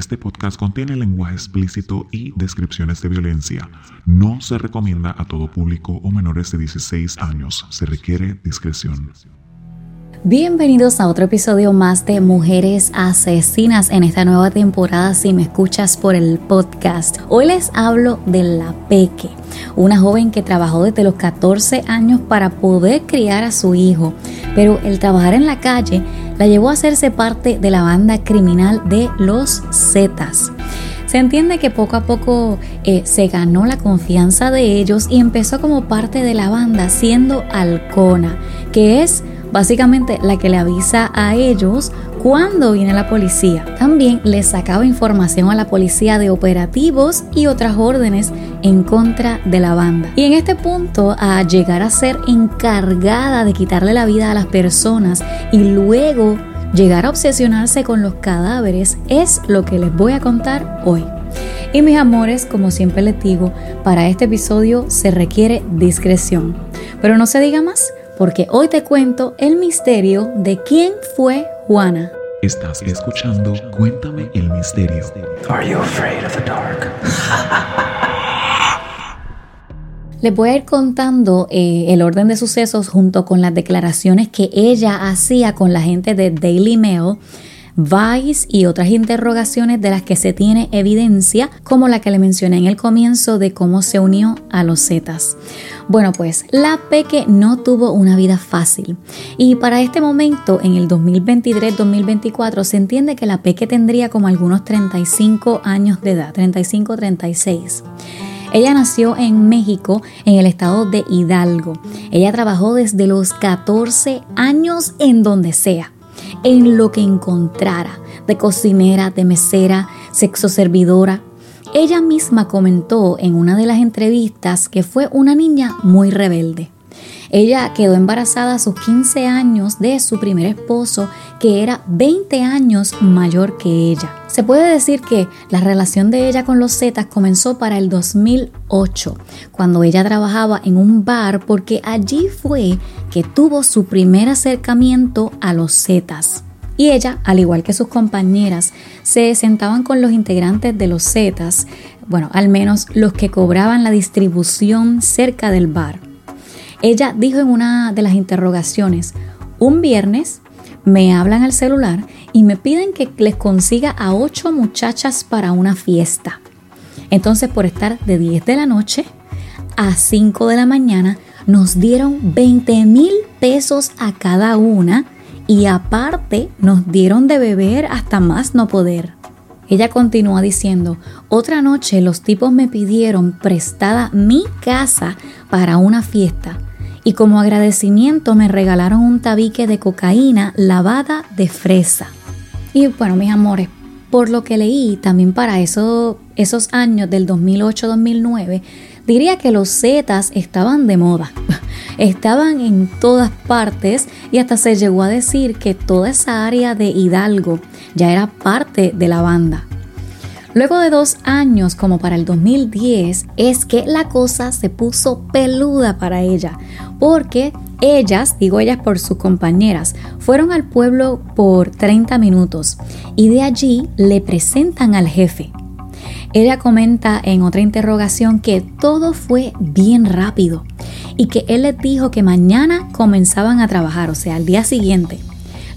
Este podcast contiene lenguaje explícito y descripciones de violencia. No se recomienda a todo público o menores de 16 años. Se requiere discreción. Bienvenidos a otro episodio más de Mujeres Asesinas en esta nueva temporada si me escuchas por el podcast. Hoy les hablo de la Peque, una joven que trabajó desde los 14 años para poder criar a su hijo, pero el trabajar en la calle la llevó a hacerse parte de la banda criminal de los Zetas. Se entiende que poco a poco eh, se ganó la confianza de ellos y empezó como parte de la banda siendo halcona, que es básicamente la que le avisa a ellos cuando viene la policía. También les sacaba información a la policía de operativos y otras órdenes en contra de la banda. Y en este punto, a llegar a ser encargada de quitarle la vida a las personas y luego llegar a obsesionarse con los cadáveres es lo que les voy a contar hoy. Y mis amores, como siempre les digo, para este episodio se requiere discreción. Pero no se diga más, porque hoy te cuento el misterio de quién fue Juana. Estás escuchando Cuéntame el misterio. Are you afraid of the dark? Les voy a ir contando eh, el orden de sucesos junto con las declaraciones que ella hacía con la gente de Daily Mail Vice y otras interrogaciones de las que se tiene evidencia, como la que le mencioné en el comienzo de cómo se unió a los Zetas. Bueno, pues la Peque no tuvo una vida fácil y para este momento, en el 2023-2024, se entiende que la Peque tendría como algunos 35 años de edad, 35-36. Ella nació en México, en el estado de Hidalgo. Ella trabajó desde los 14 años en donde sea en lo que encontrara, de cocinera, de mesera, sexo servidora. Ella misma comentó en una de las entrevistas que fue una niña muy rebelde. Ella quedó embarazada a sus 15 años de su primer esposo, que era 20 años mayor que ella. Se puede decir que la relación de ella con los Zetas comenzó para el 2008, cuando ella trabajaba en un bar, porque allí fue que tuvo su primer acercamiento a los Zetas. Y ella, al igual que sus compañeras, se sentaban con los integrantes de los Zetas, bueno, al menos los que cobraban la distribución cerca del bar. Ella dijo en una de las interrogaciones, un viernes me hablan al celular y me piden que les consiga a ocho muchachas para una fiesta. Entonces por estar de 10 de la noche a 5 de la mañana nos dieron 20 mil pesos a cada una y aparte nos dieron de beber hasta más no poder. Ella continúa diciendo, otra noche los tipos me pidieron prestada mi casa para una fiesta y como agradecimiento me regalaron un tabique de cocaína lavada de fresa. Y bueno, mis amores, por lo que leí también para eso, esos años del 2008-2009, diría que los Zetas estaban de moda. estaban en todas partes y hasta se llegó a decir que toda esa área de Hidalgo ya era parte de la banda. Luego de dos años, como para el 2010, es que la cosa se puso peluda para ella, porque ellas, digo ellas por sus compañeras, fueron al pueblo por 30 minutos y de allí le presentan al jefe. Ella comenta en otra interrogación que todo fue bien rápido y que él les dijo que mañana comenzaban a trabajar, o sea, al día siguiente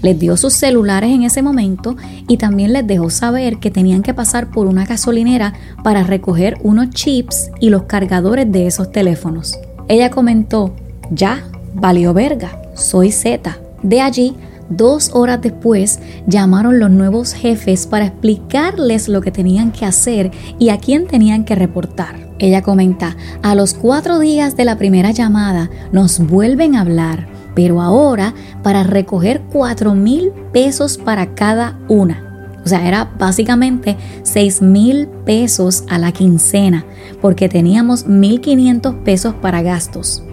les dio sus celulares en ese momento y también les dejó saber que tenían que pasar por una gasolinera para recoger unos chips y los cargadores de esos teléfonos. Ella comentó, ya, valió verga, soy Z. De allí, dos horas después, llamaron los nuevos jefes para explicarles lo que tenían que hacer y a quién tenían que reportar. Ella comenta, a los cuatro días de la primera llamada nos vuelven a hablar pero ahora para recoger 4 mil pesos para cada una. O sea, era básicamente 6 mil pesos a la quincena, porque teníamos 1.500 pesos para gastos.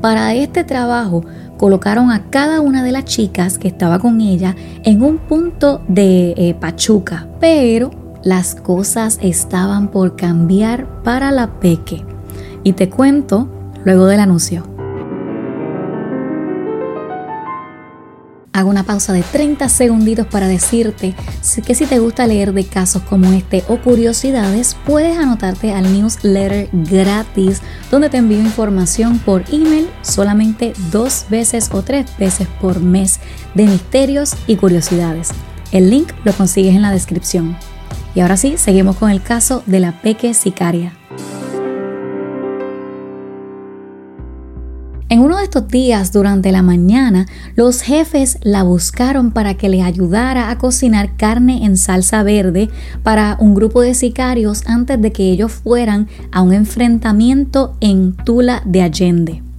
Para este trabajo colocaron a cada una de las chicas que estaba con ella en un punto de eh, Pachuca, pero las cosas estaban por cambiar para la Peque. Y te cuento luego del anuncio. Hago una pausa de 30 segunditos para decirte que si te gusta leer de casos como este o curiosidades, puedes anotarte al newsletter gratis donde te envío información por email solamente dos veces o tres veces por mes de misterios y curiosidades. El link lo consigues en la descripción. Y ahora sí, seguimos con el caso de la Peque Sicaria. Estos días, durante la mañana, los jefes la buscaron para que le ayudara a cocinar carne en salsa verde para un grupo de sicarios antes de que ellos fueran a un enfrentamiento en Tula de Allende.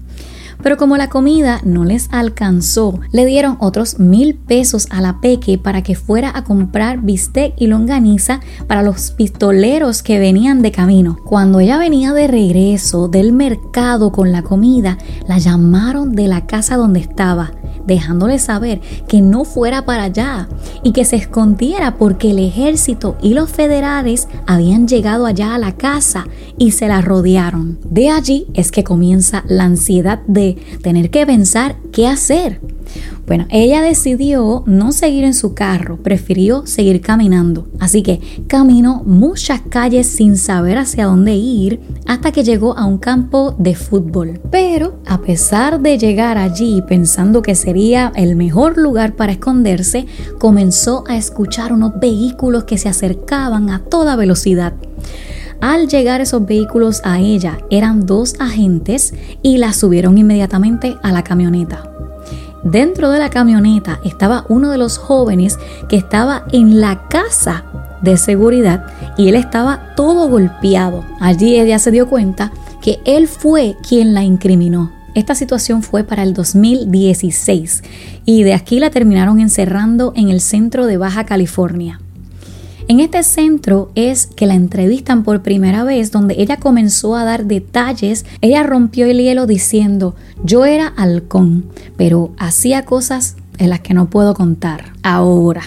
Pero como la comida no les alcanzó, le dieron otros mil pesos a la Peque para que fuera a comprar bistec y longaniza para los pistoleros que venían de camino. Cuando ella venía de regreso del mercado con la comida, la llamaron de la casa donde estaba dejándole saber que no fuera para allá y que se escondiera porque el ejército y los federales habían llegado allá a la casa y se la rodearon. De allí es que comienza la ansiedad de tener que pensar qué hacer. Bueno, ella decidió no seguir en su carro, prefirió seguir caminando. Así que caminó muchas calles sin saber hacia dónde ir hasta que llegó a un campo de fútbol. Pero a pesar de llegar allí pensando que el mejor lugar para esconderse, comenzó a escuchar unos vehículos que se acercaban a toda velocidad. Al llegar esos vehículos a ella, eran dos agentes y la subieron inmediatamente a la camioneta. Dentro de la camioneta estaba uno de los jóvenes que estaba en la casa de seguridad y él estaba todo golpeado. Allí ella se dio cuenta que él fue quien la incriminó. Esta situación fue para el 2016 y de aquí la terminaron encerrando en el centro de Baja California. En este centro es que la entrevistan por primera vez, donde ella comenzó a dar detalles. Ella rompió el hielo diciendo, yo era halcón, pero hacía cosas en las que no puedo contar. Ahora,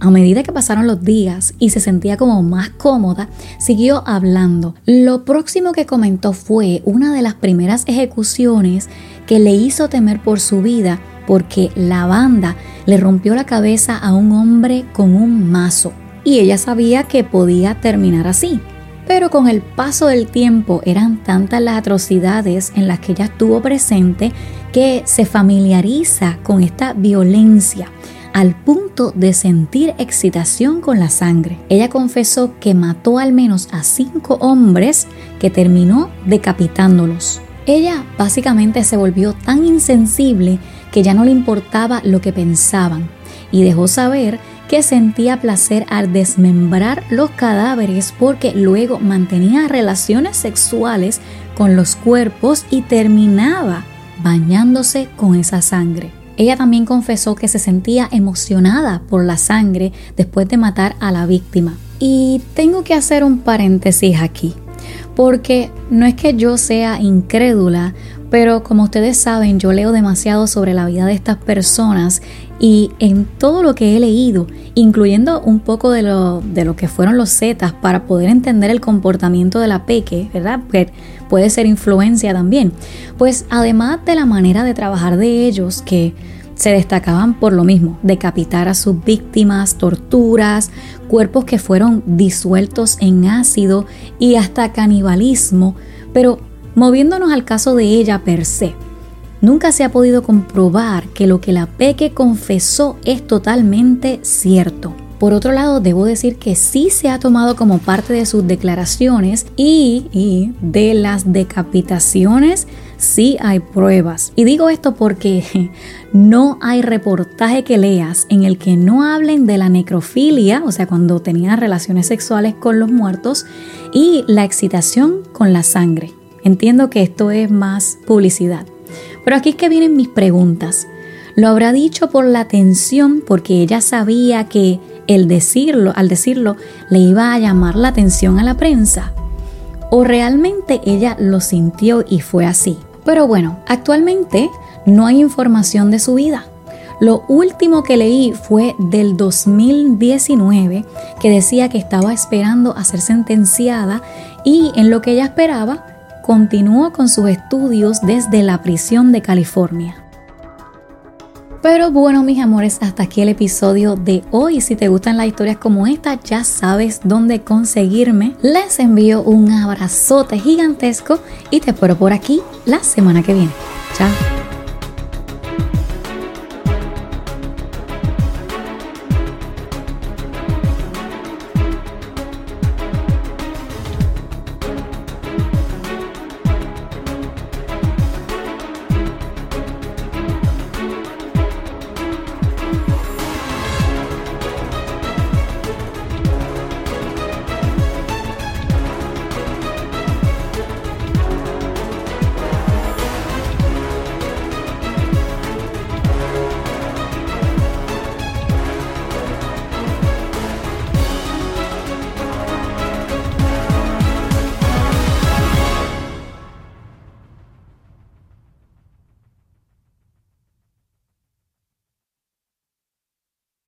a medida que pasaron los días y se sentía como más cómoda, siguió hablando. Lo próximo que comentó fue una de las primeras ejecuciones que le hizo temer por su vida porque la banda le rompió la cabeza a un hombre con un mazo y ella sabía que podía terminar así. Pero con el paso del tiempo eran tantas las atrocidades en las que ella estuvo presente que se familiariza con esta violencia al punto de sentir excitación con la sangre. Ella confesó que mató al menos a cinco hombres que terminó decapitándolos. Ella básicamente se volvió tan insensible que ya no le importaba lo que pensaban y dejó saber que sentía placer al desmembrar los cadáveres porque luego mantenía relaciones sexuales con los cuerpos y terminaba bañándose con esa sangre. Ella también confesó que se sentía emocionada por la sangre después de matar a la víctima. Y tengo que hacer un paréntesis aquí, porque no es que yo sea incrédula pero como ustedes saben, yo leo demasiado sobre la vida de estas personas y en todo lo que he leído, incluyendo un poco de lo, de lo que fueron los Zetas para poder entender el comportamiento de la Peque, ¿verdad? Que puede ser influencia también. Pues además de la manera de trabajar de ellos, que se destacaban por lo mismo, decapitar a sus víctimas, torturas, cuerpos que fueron disueltos en ácido y hasta canibalismo, pero Moviéndonos al caso de ella per se, nunca se ha podido comprobar que lo que la Peque confesó es totalmente cierto. Por otro lado, debo decir que sí se ha tomado como parte de sus declaraciones y, de las decapitaciones sí hay pruebas. Y digo esto porque no hay reportaje que leas en el que no hablen de la necrofilia, o sea, cuando tenían relaciones sexuales con los muertos, y la excitación con la sangre. Entiendo que esto es más publicidad. Pero aquí es que vienen mis preguntas. ¿Lo habrá dicho por la atención porque ella sabía que el decirlo, al decirlo, le iba a llamar la atención a la prensa? ¿O realmente ella lo sintió y fue así? Pero bueno, actualmente no hay información de su vida. Lo último que leí fue del 2019 que decía que estaba esperando a ser sentenciada y en lo que ella esperaba continuó con sus estudios desde la prisión de California. Pero bueno, mis amores, hasta aquí el episodio de hoy. Si te gustan las historias como esta, ya sabes dónde conseguirme. Les envío un abrazote gigantesco y te espero por aquí la semana que viene. Chao.